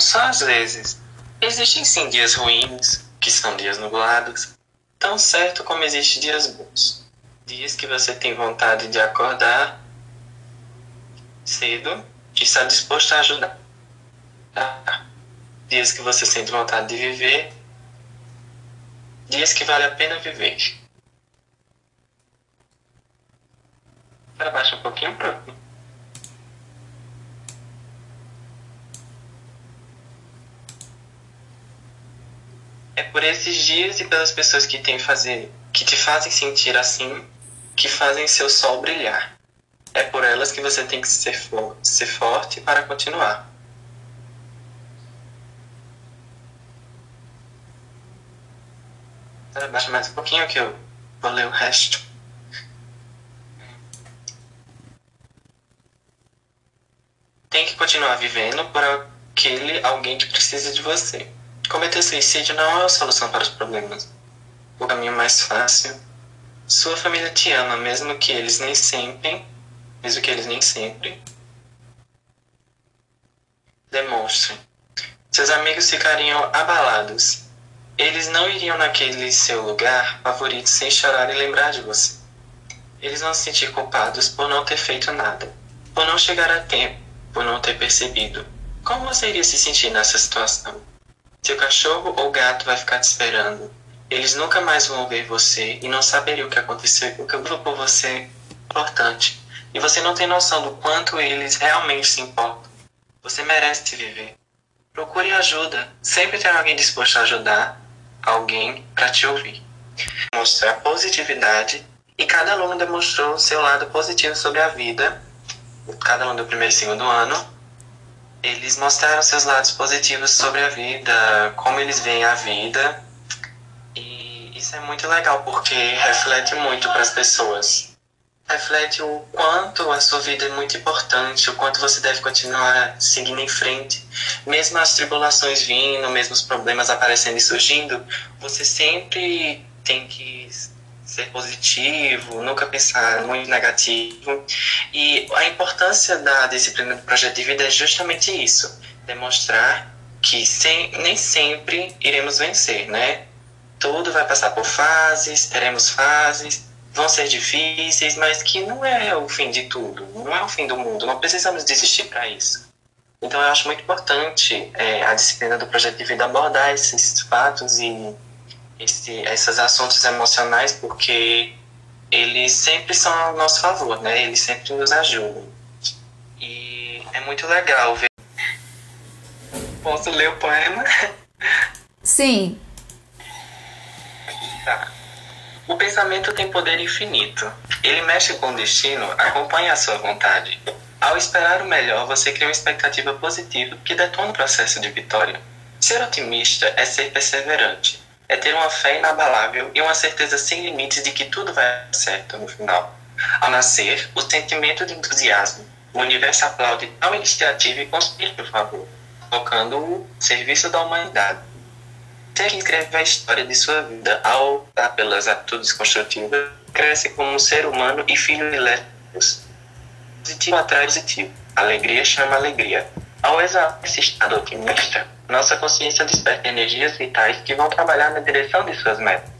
só às vezes. Existem sim dias ruins, que são dias nublados, tão certo como existem dias bons. Dias que você tem vontade de acordar cedo e está disposto a ajudar. Dias que você sente vontade de viver, dias que vale a pena viver. Para baixo um pouquinho, pronto. É por esses dias e pelas pessoas que, tem fazer, que te fazem sentir assim que fazem seu sol brilhar. É por elas que você tem que ser, for ser forte para continuar. Abaixa mais um pouquinho que eu vou ler o resto. Tem que continuar vivendo por aquele alguém que precisa de você. Cometer suicídio não é a solução para os problemas. O caminho mais fácil. Sua família te ama, mesmo que eles nem sempre, mesmo que eles nem sempre demonstrem. Seus amigos ficariam abalados. Eles não iriam naquele seu lugar favorito sem chorar e lembrar de você. Eles vão se sentir culpados por não ter feito nada, por não chegar a tempo, por não ter percebido. Como você iria se sentir nessa situação? Seu cachorro ou gato vai ficar te esperando. Eles nunca mais vão ver você e não saberiam o que aconteceu o grupo por você é importante. E você não tem noção do quanto eles realmente se importam. Você merece viver. Procure ajuda. Sempre tem alguém disposto a ajudar, alguém para te ouvir. Mostrar positividade e cada aluno demonstrou seu lado positivo sobre a vida. Cada aluno do primeiro e segundo ano eles mostraram seus lados positivos sobre a vida, como eles veem a vida. E isso é muito legal porque reflete muito para as pessoas. Reflete o quanto a sua vida é muito importante, o quanto você deve continuar seguindo em frente. Mesmo as tribulações vindo, mesmo os problemas aparecendo e surgindo, você sempre tem que ser positivo, nunca pensar muito negativo. E a importância da disciplina do projeto de vida é justamente isso: demonstrar que sem, nem sempre iremos vencer, né? Tudo vai passar por fases, teremos fases, vão ser difíceis, mas que não é o fim de tudo, não é o fim do mundo, não precisamos desistir para isso. Então eu acho muito importante é, a disciplina do projeto de vida abordar esses fatos e esse, esses assuntos emocionais porque eles sempre são ao nosso favor, né? Eles sempre nos ajudam. E é muito legal ver. Posso ler o poema? Sim. Tá. O pensamento tem poder infinito. Ele mexe com o destino, acompanha a sua vontade. Ao esperar o melhor, você cria uma expectativa positiva que detona o processo de vitória. Ser otimista é ser perseverante é ter uma fé inabalável e uma certeza sem limites de que tudo vai certo no final. Ao nascer, o sentimento de entusiasmo, o universo aplaude tal iniciativa e conspira por favor, colocando-o serviço da humanidade. Que escreve a história de sua vida ao optar pelas atitudes construtivas, cresce como um ser humano e filho de Deus. Positivo atrai positivo. Alegria chama alegria. Ao exalar esse estado otimista, nossa consciência desperta energias vitais que vão trabalhar na direção de suas metas.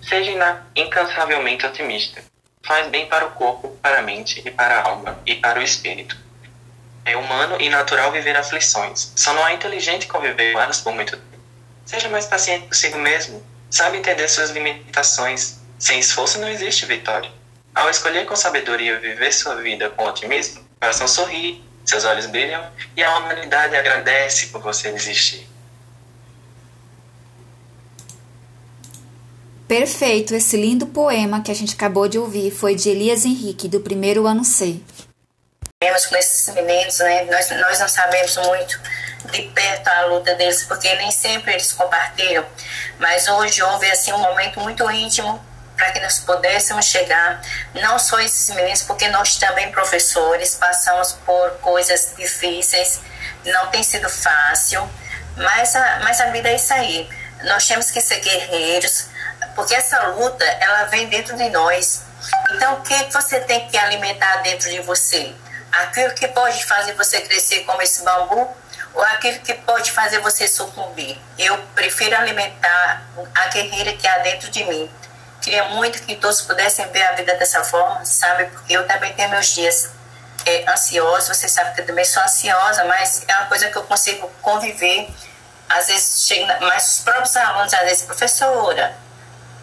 Seja incansavelmente otimista. Faz bem para o corpo, para a mente e para a alma e para o espírito. É humano e natural viver aflições. Só não é inteligente conviver humanos por muito tempo. Seja mais paciente consigo mesmo. Sabe entender suas limitações. Sem esforço não existe vitória. Ao escolher com sabedoria viver sua vida com otimismo, coração sorri, seus olhos brilham e a humanidade agradece por você existir. Perfeito, esse lindo poema que a gente acabou de ouvir foi de Elias Henrique, do primeiro ano C. Com esses meninos, né? Nós, nós não sabemos muito de perto a luta deles, porque nem sempre eles compartilham, mas hoje houve assim um momento muito íntimo para que nós pudéssemos chegar, não só esses meninos, porque nós também, professores, passamos por coisas difíceis, não tem sido fácil, mas a, mas a vida é isso aí. Nós temos que ser guerreiros, porque essa luta, ela vem dentro de nós. Então, o que você tem que alimentar dentro de você? Aquilo que pode fazer você crescer como esse bambu, ou aquilo que pode fazer você sucumbir. Eu prefiro alimentar a guerreira que há dentro de mim. Queria muito que todos pudessem ver a vida dessa forma, sabe? Porque eu também tenho meus dias é, ansiosos. Você sabe que eu também sou ansiosa, mas é uma coisa que eu consigo conviver. Às vezes, chega, mas os próprios alunos, às vezes, professora,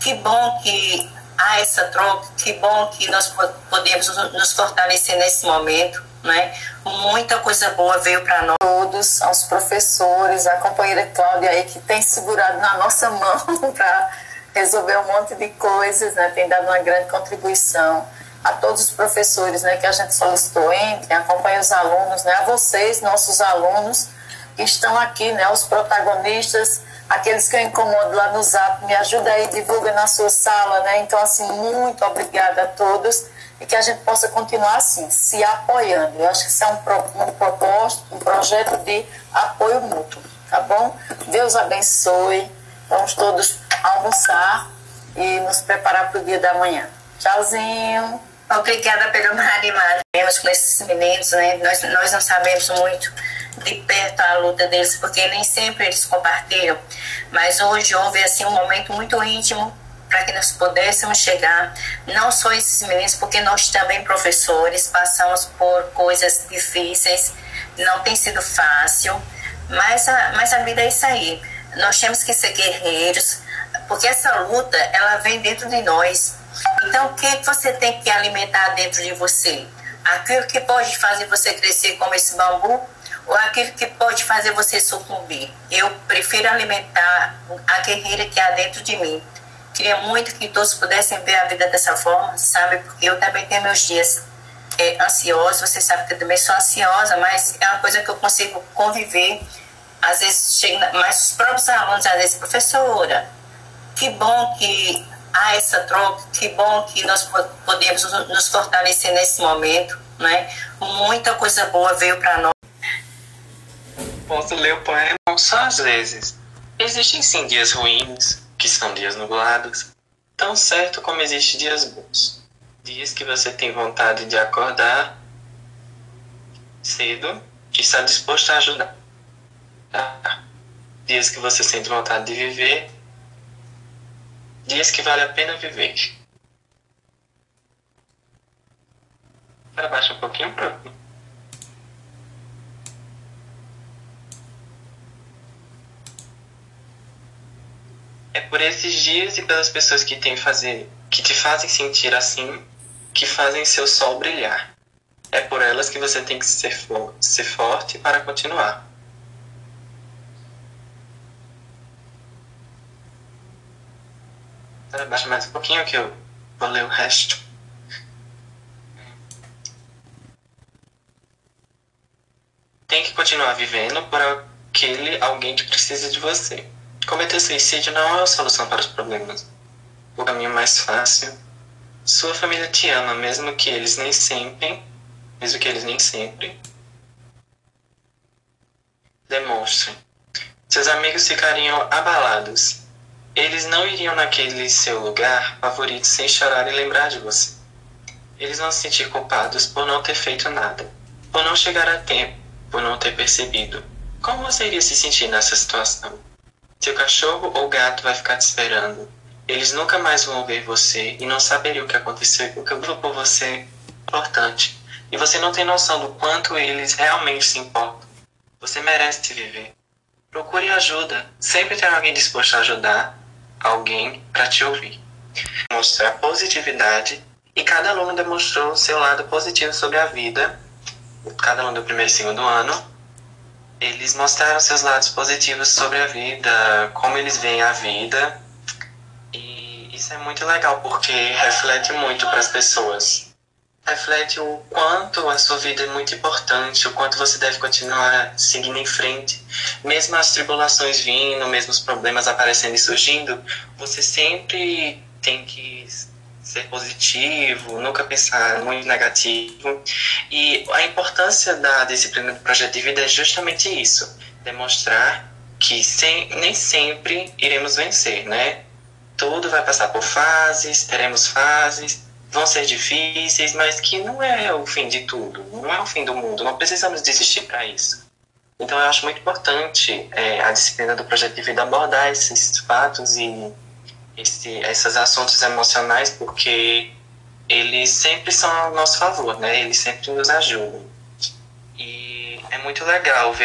que bom que há essa troca, que bom que nós podemos nos fortalecer nesse momento, né? Muita coisa boa veio para nós. Todos, aos professores, a companheira Cláudia aí que tem segurado na nossa mão para resolver um monte de coisas, né? Tem dado uma grande contribuição a todos os professores, né? Que a gente solicitou, entre, acompanha os alunos, né? A vocês, nossos alunos que estão aqui, né? Os protagonistas aqueles que eu incomodo lá no zap, me ajuda aí, divulga na sua sala, né? Então, assim, muito obrigada a todos e que a gente possa continuar assim, se apoiando. Eu acho que isso é um, um propósito, um projeto de apoio mútuo, tá bom? Deus abençoe. Vamos todos almoçar e nos preparar para o dia da manhã. Tchauzinho. Obrigada pelo animado. Com esses meninos, né? Nós, nós não sabemos muito de perto a luta deles, porque nem sempre eles compartilham, mas hoje houve assim um momento muito íntimo para que nós pudéssemos chegar, não só esses meninos, porque nós também professores passamos por coisas difíceis, não tem sido fácil, mas a, mas a vida é isso aí. Nós temos que ser guerreiros, porque essa luta ela vem dentro de nós. Então, o que você tem que alimentar dentro de você? Aquilo que pode fazer você crescer como esse bambu ou aquilo que pode fazer você sucumbir. Eu prefiro alimentar a guerreira que há dentro de mim. Queria muito que todos pudessem ver a vida dessa forma, sabe? Porque eu também tenho meus dias é, ansiosos. Você sabe que eu também sou ansiosa, mas é uma coisa que eu consigo conviver. Às vezes, chega, mas os próprios alunos, às vezes, professora, que bom que há essa troca, que bom que nós podemos nos fortalecer nesse momento, né? Muita coisa boa veio para nós posso ler o poema só às vezes. Existem sim dias ruins, que são dias nublados, tão certo como existem dias bons. Dias que você tem vontade de acordar cedo e está disposto a ajudar. Dias que você sente vontade de viver, dias que vale a pena viver. Para baixo um pouquinho, pronto. É por esses dias e pelas pessoas que, tem fazer, que te fazem sentir assim que fazem seu sol brilhar. É por elas que você tem que ser, for ser forte para continuar. Abaixa mais um pouquinho que eu vou ler o resto. Tem que continuar vivendo por aquele alguém que precisa de você. Cometer suicídio não é a solução para os problemas. O caminho mais fácil. Sua família te ama, mesmo que eles nem sempre, mesmo que eles nem sempre demonstrem. Seus amigos ficariam abalados. Eles não iriam naquele seu lugar favorito sem chorar e lembrar de você. Eles vão se sentir culpados por não ter feito nada, por não chegar a tempo, por não ter percebido. Como você iria se sentir nessa situação? Seu cachorro ou gato vai ficar te esperando. Eles nunca mais vão ver você e não saberiam o que aconteceu o que por você é importante. E você não tem noção do quanto eles realmente se importam. Você merece viver. Procure ajuda. Sempre tem alguém disposto a ajudar alguém para te ouvir. Mostrar positividade e cada aluno demonstrou seu lado positivo sobre a vida. Cada aluno do primeiro e segundo ano eles mostraram seus lados positivos sobre a vida, como eles veem a vida. E isso é muito legal porque reflete muito para as pessoas. Reflete o quanto a sua vida é muito importante, o quanto você deve continuar seguindo em frente. Mesmo as tribulações vindo, mesmo os problemas aparecendo e surgindo, você sempre tem que ser positivo, nunca pensar muito negativo. E a importância da disciplina do projeto de vida é justamente isso: demonstrar que sem, nem sempre iremos vencer, né? Tudo vai passar por fases, teremos fases, vão ser difíceis, mas que não é o fim de tudo, não é o fim do mundo, não precisamos desistir para isso. Então, eu acho muito importante é, a disciplina do projeto de vida abordar esses fatos e esse, esses assuntos emocionais, porque eles sempre são ao nosso favor, né? Eles sempre nos ajudam. E é muito legal ver